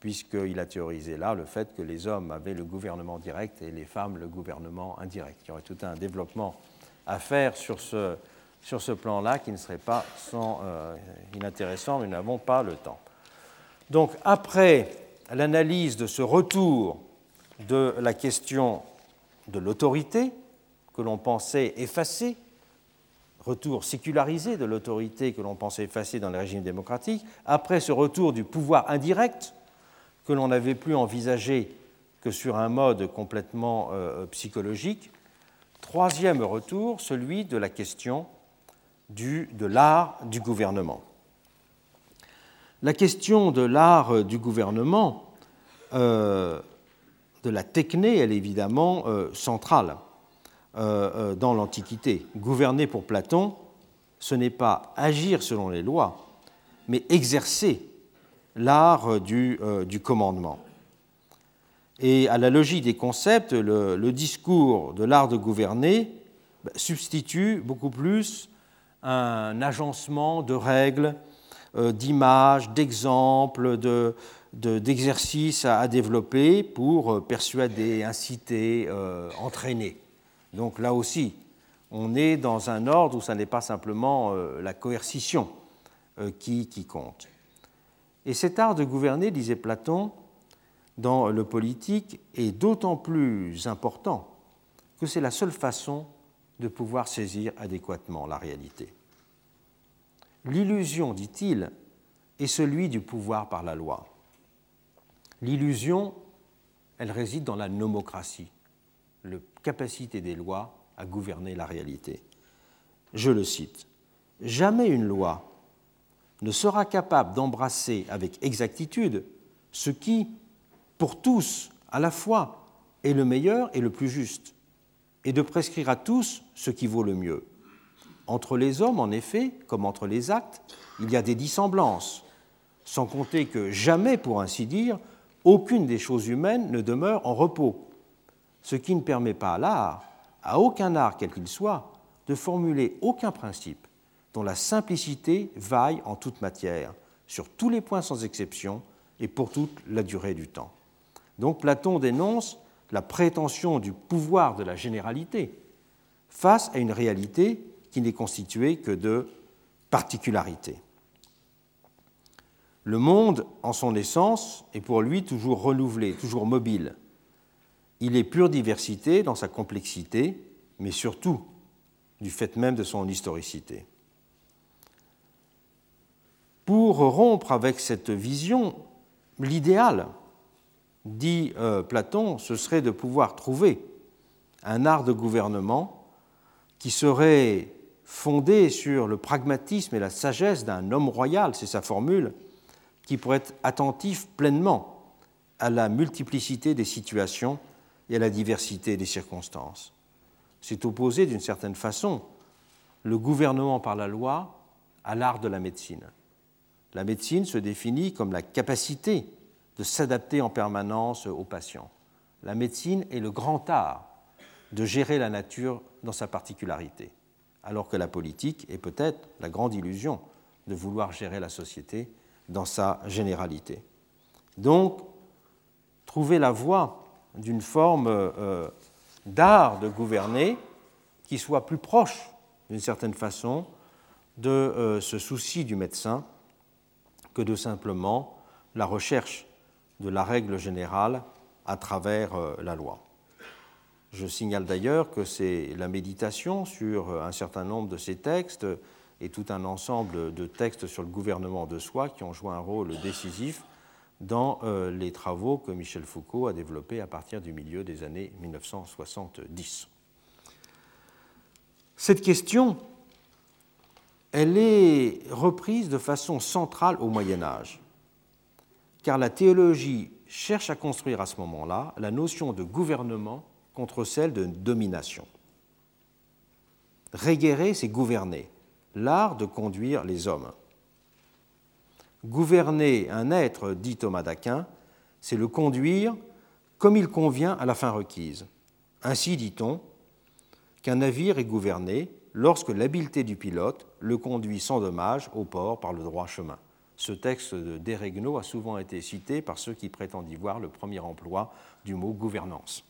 puisqu'il a théorisé là le fait que les hommes avaient le gouvernement direct et les femmes le gouvernement indirect. Il y aurait tout un développement à faire sur ce, sur ce plan-là qui ne serait pas sans, euh, inintéressant, mais nous n'avons pas le temps. Donc, après l'analyse de ce retour de la question de l'autorité, que l'on pensait effacer, retour sécularisé de l'autorité que l'on pensait effacer dans les régimes démocratiques, après ce retour du pouvoir indirect que l'on n'avait plus envisagé que sur un mode complètement euh, psychologique, troisième retour, celui de la question de l'art du gouvernement. La question de l'art du gouvernement, euh, de la techné, elle est évidemment euh, centrale. Euh, euh, dans l'Antiquité. Gouverner pour Platon, ce n'est pas agir selon les lois, mais exercer l'art du, commandement. Et à la logique des concepts, le, discours de l'art de gouverner bah, substitue beaucoup plus un agencement de règles, d'images, d'exemples, d'exercices de, à, développer pour persuader, inciter, entraîner. Donc là aussi, on est dans un ordre où ce n'est pas simplement euh, la coercition euh, qui, compte. Et cet art de gouverner, disait Platon, dans le politique est d'autant plus important que c'est la seule façon de pouvoir saisir adéquatement la réalité. L'illusion, dit-il, est celui du pouvoir par la loi. L'illusion, elle réside dans la nomocratie, la capacité des lois à gouverner la réalité. Je le cite. Jamais une loi ne sera capable d'embrasser avec exactitude ce qui, pour tous, à la fois, est le meilleur et le plus juste, et de prescrire à tous ce qui vaut le mieux. Entre les hommes, en effet, comme entre les actes, il y a des dissemblances, sans compter que jamais, pour ainsi dire, aucune des choses humaines ne demeure en repos ce qui ne permet pas à l'art, à aucun art quel qu'il soit, de formuler aucun principe dont la simplicité vaille en toute matière, sur tous les points sans exception et pour toute la durée du temps. Donc Platon dénonce la prétention du pouvoir de la généralité face à une réalité qui n'est constituée que de particularités. Le monde, en son essence, est pour lui toujours renouvelé, toujours mobile, il est pure diversité dans sa complexité, mais surtout du fait même de son historicité. Pour rompre avec cette vision, l'idéal, dit euh, Platon, ce serait de pouvoir trouver un art de gouvernement qui serait fondé sur le pragmatisme et la sagesse d'un homme royal, c'est sa formule, qui pourrait être attentif pleinement à la multiplicité des situations et à la diversité des circonstances. C'est opposé d'une certaine façon le gouvernement par la loi à l'art de la médecine. La médecine se définit comme la capacité de s'adapter en permanence aux patients. La médecine est le grand art de gérer la nature dans sa particularité, alors que la politique est peut-être la grande illusion de vouloir gérer la société dans sa généralité. Donc, trouver la voie d'une forme euh, d'art de gouverner qui soit plus proche, d'une certaine façon, de euh, ce souci du médecin que de simplement la recherche de la règle générale à travers euh, la loi. Je signale d'ailleurs que c'est la méditation sur un certain nombre de ces textes et tout un ensemble de textes sur le gouvernement de soi qui ont joué un rôle décisif dans euh, les travaux que Michel Foucault a développés à partir du milieu des années 1970. Cette question, elle est reprise de façon centrale au Moyen Âge, car la théologie cherche à construire à ce moment-là la notion de gouvernement contre celle de domination. Régérer, c'est gouverner, l'art de conduire les hommes. Gouverner un être, dit Thomas d'Aquin, c'est le conduire comme il convient à la fin requise. Ainsi dit-on qu'un navire est gouverné lorsque l'habileté du pilote le conduit sans dommage au port par le droit chemin. Ce texte de a souvent été cité par ceux qui prétendent y voir le premier emploi du mot gouvernance,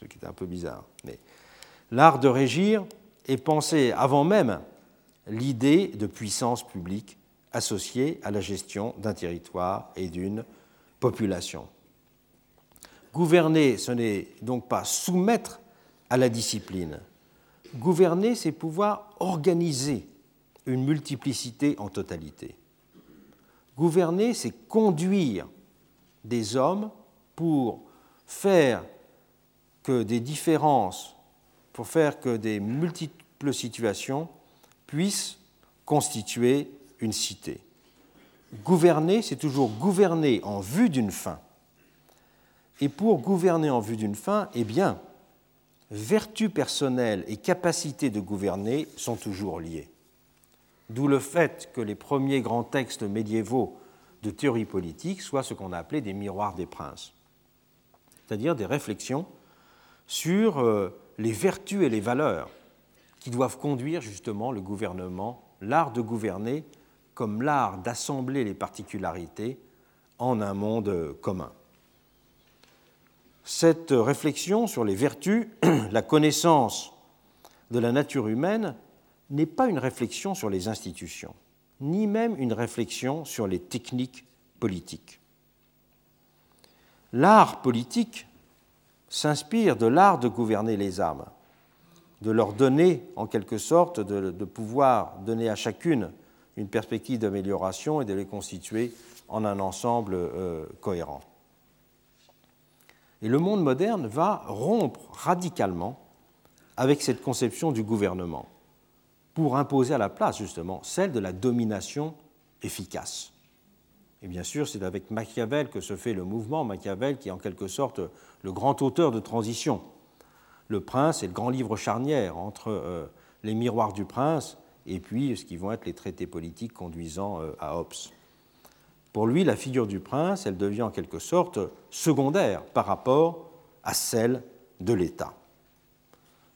ce qui est un peu bizarre. Mais l'art de régir est pensé avant même l'idée de puissance publique associée à la gestion d'un territoire et d'une population. Gouverner, ce n'est donc pas soumettre à la discipline. Gouverner, c'est pouvoir organiser une multiplicité en totalité. Gouverner, c'est conduire des hommes pour faire que des différences, pour faire que des multiples situations puissent constituer une cité. Gouverner, c'est toujours gouverner en vue d'une fin. Et pour gouverner en vue d'une fin, eh bien, vertu personnelle et capacité de gouverner sont toujours liées. D'où le fait que les premiers grands textes médiévaux de théorie politique soient ce qu'on a appelé des miroirs des princes, c'est-à-dire des réflexions sur euh, les vertus et les valeurs qui doivent conduire justement le gouvernement, l'art de gouverner comme l'art d'assembler les particularités en un monde commun. Cette réflexion sur les vertus, la connaissance de la nature humaine, n'est pas une réflexion sur les institutions, ni même une réflexion sur les techniques politiques. L'art politique s'inspire de l'art de gouverner les âmes de leur donner, en quelque sorte, de, pouvoir donner à chacune une perspective d'amélioration et de les constituer en un ensemble euh, cohérent. Et le monde moderne va rompre radicalement avec cette conception du gouvernement pour imposer à la place, justement, celle de la domination efficace. Et bien sûr, c'est avec Machiavel que se fait le mouvement, Machiavel qui est en quelque sorte le grand auteur de transition le Prince est le grand livre charnière entre euh, les miroirs du Prince et puis ce qui vont être les traités politiques conduisant euh, à Hobbes. Pour lui, la figure du prince, elle devient en quelque sorte secondaire par rapport à celle de l'État.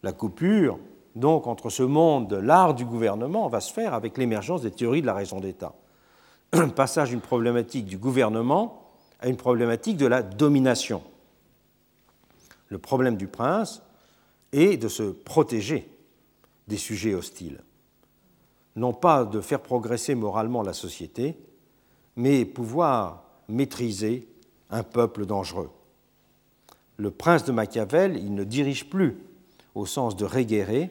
La coupure, donc, entre ce monde de l'art du gouvernement va se faire avec l'émergence des théories de la raison d'État. Passage d'une problématique du gouvernement à une problématique de la domination. Le problème du prince, et de se protéger des sujets hostiles. Non pas de faire progresser moralement la société, mais pouvoir maîtriser un peuple dangereux. Le prince de Machiavel, il ne dirige plus au sens de réguérer,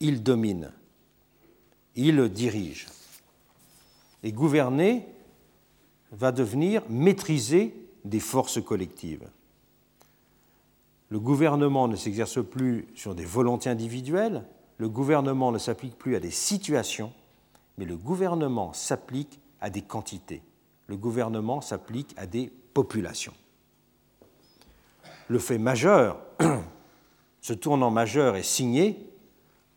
il domine, il dirige. Et gouverner va devenir maîtriser des forces collectives le gouvernement ne s'exerce plus sur des volontés individuelles, le gouvernement ne s'applique plus à des situations, mais le gouvernement s'applique à des quantités, le gouvernement s'applique à des populations. Le fait majeur, ce tournant majeur est signé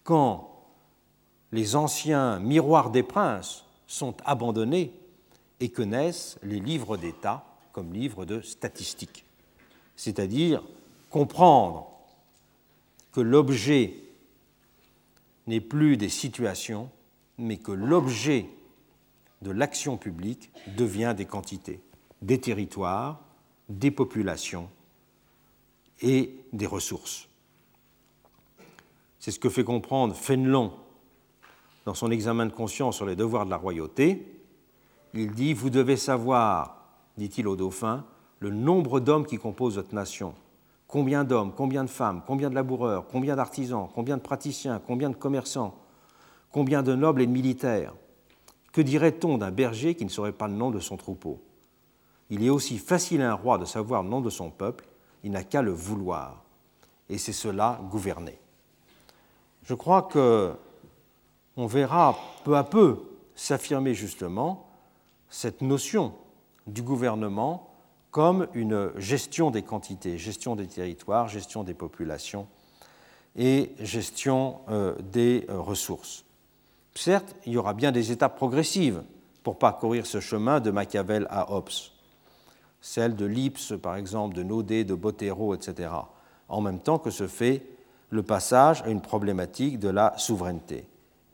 quand les anciens miroirs des princes sont abandonnés et que naissent les livres d'État comme livres de statistiques, c'est-à-dire comprendre que l'objet n'est plus des situations, mais que l'objet de l'action publique devient des quantités, des territoires, des populations et des ressources. C'est ce que fait comprendre Fénelon dans son examen de conscience sur les devoirs de la royauté. Il dit Vous devez savoir, dit-il au dauphin, le nombre d'hommes qui composent votre nation. Combien d'hommes, combien de femmes, combien de laboureurs, combien d'artisans, combien de praticiens, combien de commerçants, combien de nobles et de militaires? Que dirait-on d'un berger qui ne saurait pas le nom de son troupeau? Il est aussi facile à un roi de savoir le nom de son peuple, il n'a qu'à le vouloir. Et c'est cela gouverner. Je crois que on verra peu à peu s'affirmer justement cette notion du gouvernement comme une gestion des quantités, gestion des territoires, gestion des populations et gestion euh, des euh, ressources. Certes, il y aura bien des étapes progressives pour parcourir ce chemin de Machiavel à Hobbes, celle de Lips, par exemple, de Naudet, de Bottero, etc., en même temps que se fait le passage à une problématique de la souveraineté.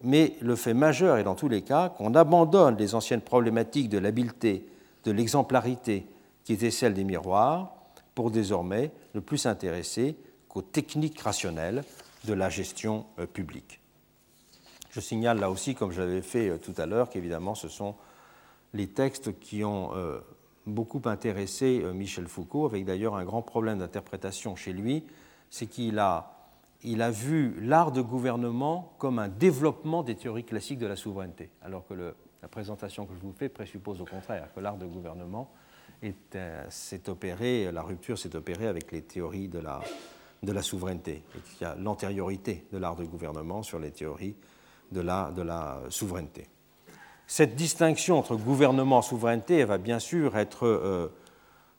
Mais le fait majeur est dans tous les cas qu'on abandonne les anciennes problématiques de l'habileté, de l'exemplarité, qui étaient celles des miroirs, pour désormais ne plus s'intéresser qu'aux techniques rationnelles de la gestion euh, publique. Je signale là aussi, comme je l'avais fait euh, tout à l'heure, qu'évidemment ce sont les textes qui ont euh, beaucoup intéressé Michel Foucault, avec d'ailleurs un grand problème d'interprétation chez lui, c'est qu'il a il a vu l'art de gouvernement comme un développement des théories classiques de la souveraineté, alors que la présentation que je vous fais présuppose au contraire que l'art de gouvernement opéré, la rupture s'est opérée avec les théories de la, souveraineté, et y a l'antériorité de l'art de gouvernement sur les théories de la, souveraineté. Cette distinction entre gouvernement et souveraineté va bien sûr être euh,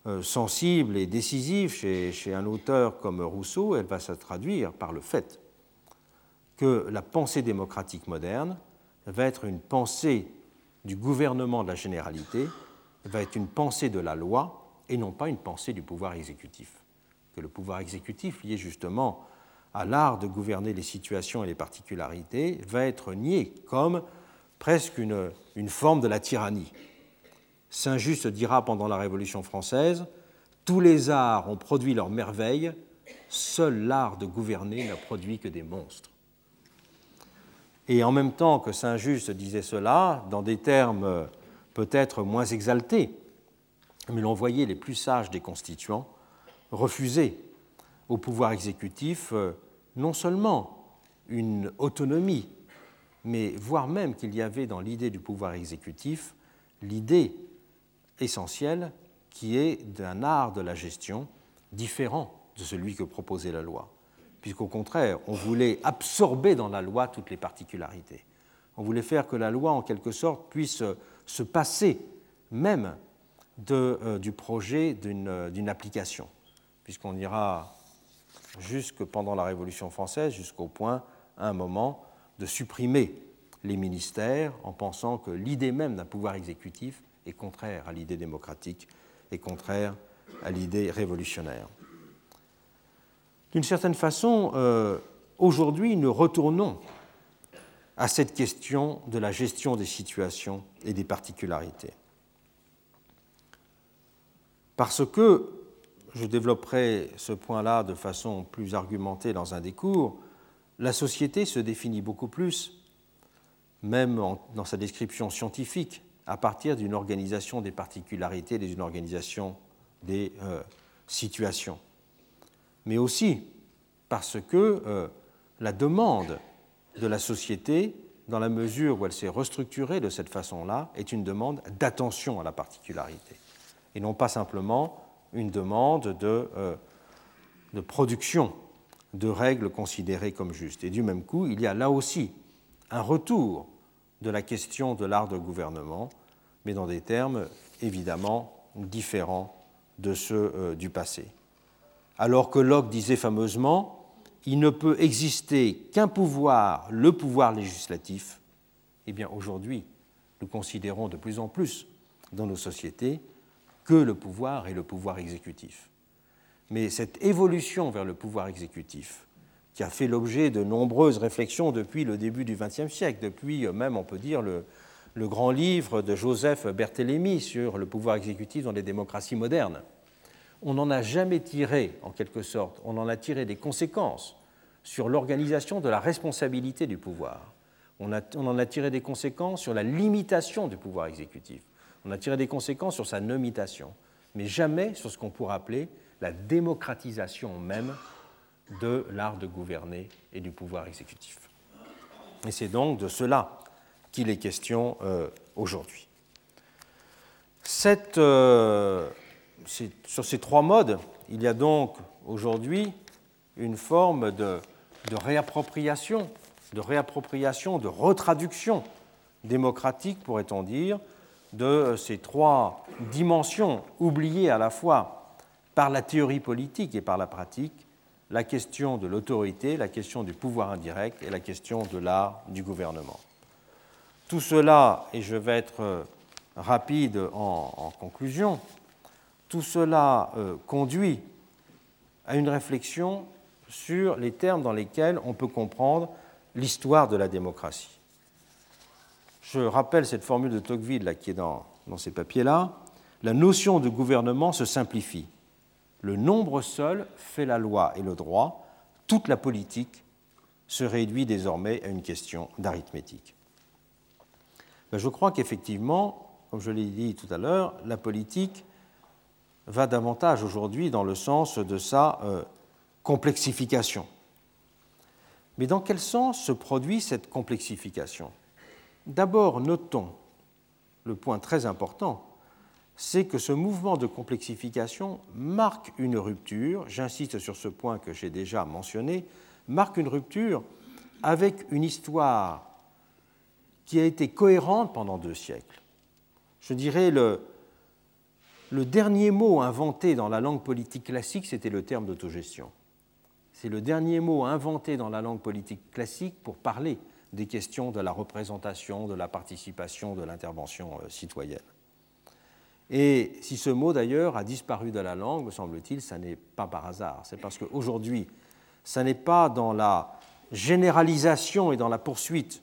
euh, sensible et décisive chez, un auteur comme Rousseau, elle va se traduire par le fait que la pensée démocratique moderne va être une pensée du gouvernement de la généralité, va être une pensée de la loi et non pas une pensée du pouvoir exécutif. Que le pouvoir exécutif, lié justement à l'art de gouverner les situations et les particularités, va être nié comme presque une, une forme de la tyrannie, Saint-Just dira pendant la Révolution française Tous les arts ont produit leurs merveilles, seul l'art de gouverner n'a produit que des monstres. Et en même temps que Saint-Just disait cela, dans des termes peut-être moins exaltés, mais l'on voyait les plus sages des constituants refuser au pouvoir exécutif euh, non seulement une autonomie, mais voire même qu'il y avait dans l'idée du pouvoir exécutif l'idée essentiel qui est d'un art de la gestion différent de celui que proposait la loi, puisqu'au contraire, on voulait absorber dans la loi toutes les particularités. On voulait faire que la loi, en quelque sorte, puisse se passer même euh, du projet d'une application, puisqu'on ira jusque pendant la Révolution française, jusqu'au point, à un moment, de supprimer les ministères en pensant que l'idée même d'un pouvoir exécutif est contraire à l'idée démocratique, et contraire à l'idée révolutionnaire. D'une certaine façon, euh, aujourd'hui, nous retournons à cette question de la gestion des situations et des particularités. Parce que, je développerai ce point-là de façon plus argumentée dans un des cours, la société se définit beaucoup plus, même dans sa description scientifique, à partir d'une organisation des particularités, d'une organisation des euh, situations. Mais aussi parce que euh, la demande de la société, dans la mesure où elle s'est restructurée de cette façon-là, est une demande d'attention à la particularité, et non pas simplement une demande de, euh, de production de règles considérées comme justes. Et du même coup, il y a là aussi un retour de la question de l'art de gouvernement, mais dans des termes évidemment différents de ceux euh, du passé. Alors que Locke disait fameusement Il ne peut exister qu'un pouvoir, le pouvoir législatif, eh bien aujourd'hui, nous considérons de plus en plus dans nos sociétés que le pouvoir est le pouvoir exécutif. Mais cette évolution vers le pouvoir exécutif, qui a fait l'objet de nombreuses réflexions depuis le début du XXe siècle, depuis euh, même, on peut dire, le, grand livre de Joseph Berthélémy sur le pouvoir exécutif dans les démocraties modernes. On n'en a jamais tiré, en quelque sorte, on en a tiré des conséquences sur l'organisation de la responsabilité du pouvoir. On, en a tiré des conséquences sur la limitation du pouvoir exécutif. On a tiré des conséquences sur sa nomination, mais jamais sur ce qu'on pourrait appeler la démocratisation même de l'art de gouverner et du pouvoir exécutif. Et c'est donc de cela qu'il est question euh, aujourd'hui. Euh, sur ces trois modes, il y a donc aujourd'hui une forme de, réappropriation, de réappropriation, de retraduction démocratique, pourrait-on dire, de ces trois dimensions oubliées à la fois par la théorie politique et par la pratique, la question de l'autorité, la question du pouvoir indirect et la question de l'art du gouvernement. Tout cela, et je vais être rapide en, conclusion, tout cela euh, conduit à une réflexion sur les termes dans lesquels on peut comprendre l'histoire de la démocratie. Je rappelle cette formule de Tocqueville qui est dans, dans ces papiers-là. La notion de gouvernement se simplifie. Le nombre seul fait la loi et le droit. Toute la politique se réduit désormais à une question d'arithmétique. Ben, je crois qu'effectivement, comme je l'ai dit tout à l'heure, la politique va davantage aujourd'hui dans le sens de sa euh, complexification. Mais dans quel sens se produit cette complexification? D'abord, notons le point très important, c'est que ce mouvement de complexification marque une rupture, j'insiste sur ce point que j'ai déjà mentionné, marque une rupture avec une histoire qui a été cohérente pendant deux siècles. Je dirais le, le dernier mot inventé dans la langue politique classique, c'était le terme d'autogestion. C'est le dernier mot inventé dans la langue politique classique pour parler des questions de la représentation, de la participation, de l'intervention euh, citoyenne. Et si ce mot d'ailleurs a disparu de la langue, me semble-t-il, ça n'est pas par hasard. C'est parce qu'aujourd'hui, ça n'est pas dans la généralisation et dans la poursuite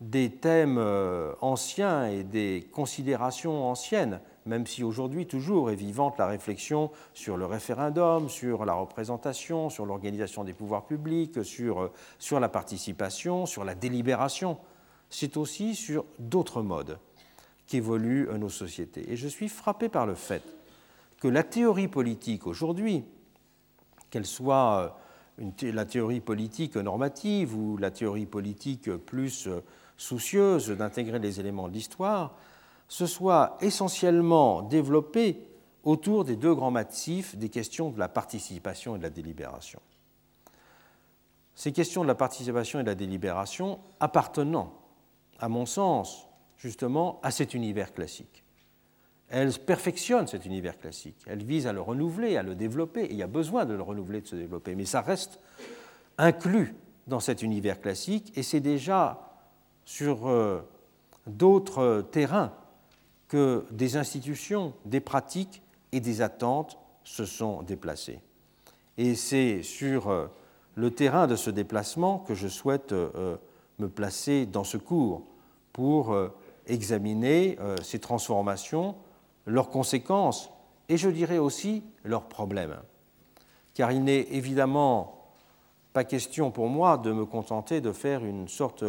des thèmes euh, anciens et des considérations anciennes même si aujourd'hui toujours est vivante la réflexion sur le référendum, sur la représentation, sur l'organisation des pouvoirs publics, sur, euh, la participation, sur la délibération. C'est aussi sur d'autres modes qu'évoluent euh, nos sociétés. Et je suis frappé par le fait que la théorie politique aujourd'hui, qu'elle soit euh, la théorie politique normative ou la théorie politique plus soucieuse d'intégrer les éléments de l'histoire, se soit essentiellement développé autour des deux grands massifs des questions de la participation et de la délibération. Ces questions de la participation et de la délibération appartenant, à mon sens, justement, à cet univers classique. Elles perfectionnent cet univers classique, elles visent à le renouveler, à le développer, et il y a besoin de le renouveler, de se développer, mais ça reste inclus dans cet univers classique, et c'est déjà sur euh, d'autres terrains que des institutions, des pratiques et des attentes se sont déplacées. Et c'est sur euh, le terrain de ce déplacement que je souhaite euh, me placer dans ce cours pour euh, examiner ces transformations, leurs conséquences et je dirais aussi leurs problèmes. Car il n'est évidemment pas question pour moi de me contenter de faire une sorte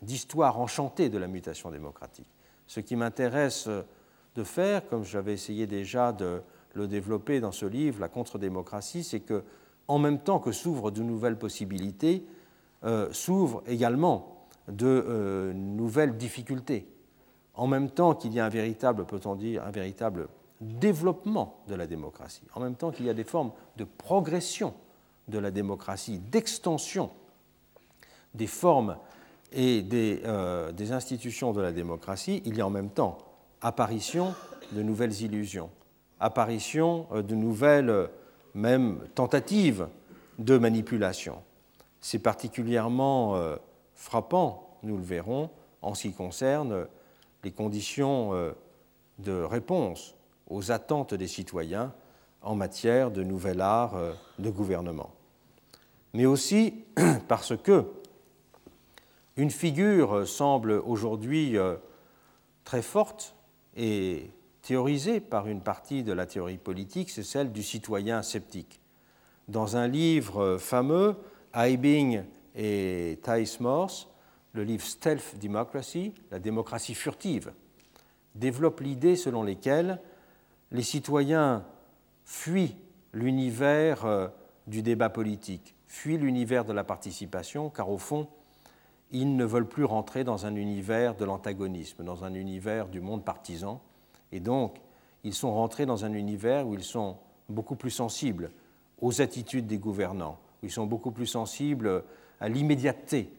d'histoire enchantée de la mutation démocratique. Ce qui m'intéresse de faire, comme j'avais essayé déjà de le développer dans ce livre, La contre-démocratie, c'est que, en même temps que s'ouvrent de nouvelles possibilités, euh, s'ouvrent également de euh, nouvelles difficultés. En même temps qu'il y a un véritable, peut-on dire, un véritable développement de la démocratie, en même temps qu'il y a des formes de progression de la démocratie, d'extension des formes et des, euh, des, institutions de la démocratie, il y a en même temps apparition de nouvelles illusions, apparition euh, de nouvelles, euh, même tentatives de manipulation. C'est particulièrement frappant, nous le verrons, en ce qui concerne les conditions de réponse aux attentes des citoyens en matière de nouvel art de gouvernement. Mais aussi parce que une figure semble aujourd'hui euh, très forte et théorisée par une partie de la théorie politique, c'est celle du citoyen sceptique. Dans un livre fameux, Eibing et Thijs Morse, le livre Stealth Democracy, la démocratie furtive, développe l'idée selon laquelle les citoyens fuient l'univers euh, du débat politique, fuient l'univers de la participation, car au fond, ils ne veulent plus rentrer dans un univers de l'antagonisme, dans un univers du monde partisan, et donc ils sont rentrés dans un univers où ils sont beaucoup plus sensibles aux attitudes des gouvernants, où ils sont beaucoup plus sensibles à l'immédiateté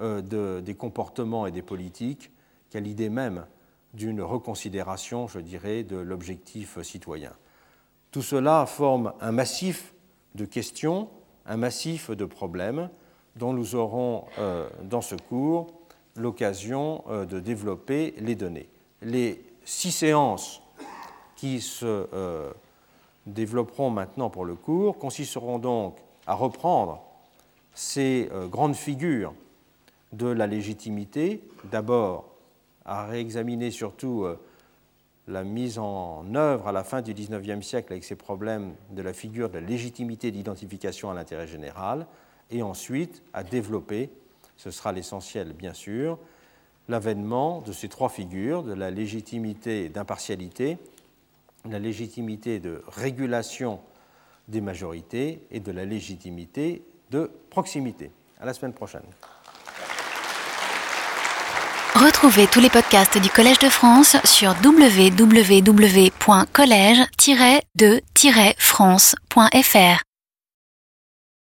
euh, des comportements et des politiques qu'à l'idée même d'une reconsidération, je dirais, de l'objectif citoyen. Tout cela forme un massif de questions, un massif de problèmes dont nous aurons euh, dans ce cours l'occasion euh, de développer les données. Les six séances qui se développeront maintenant pour le cours consisteront donc à reprendre ces grandes figures de la légitimité, d'abord à réexaminer surtout euh, la mise en œuvre à la fin du XIXe siècle avec ses problèmes de la figure de la légitimité d'identification à l'intérêt général, et ensuite à développer, ce sera l'essentiel bien sûr, l'avènement de ces trois figures, de la légitimité d'impartialité, la légitimité de régulation des majorités et de la légitimité de proximité. À la semaine prochaine. Retrouvez tous les podcasts du Collège de France sur www.collège-de-france.fr.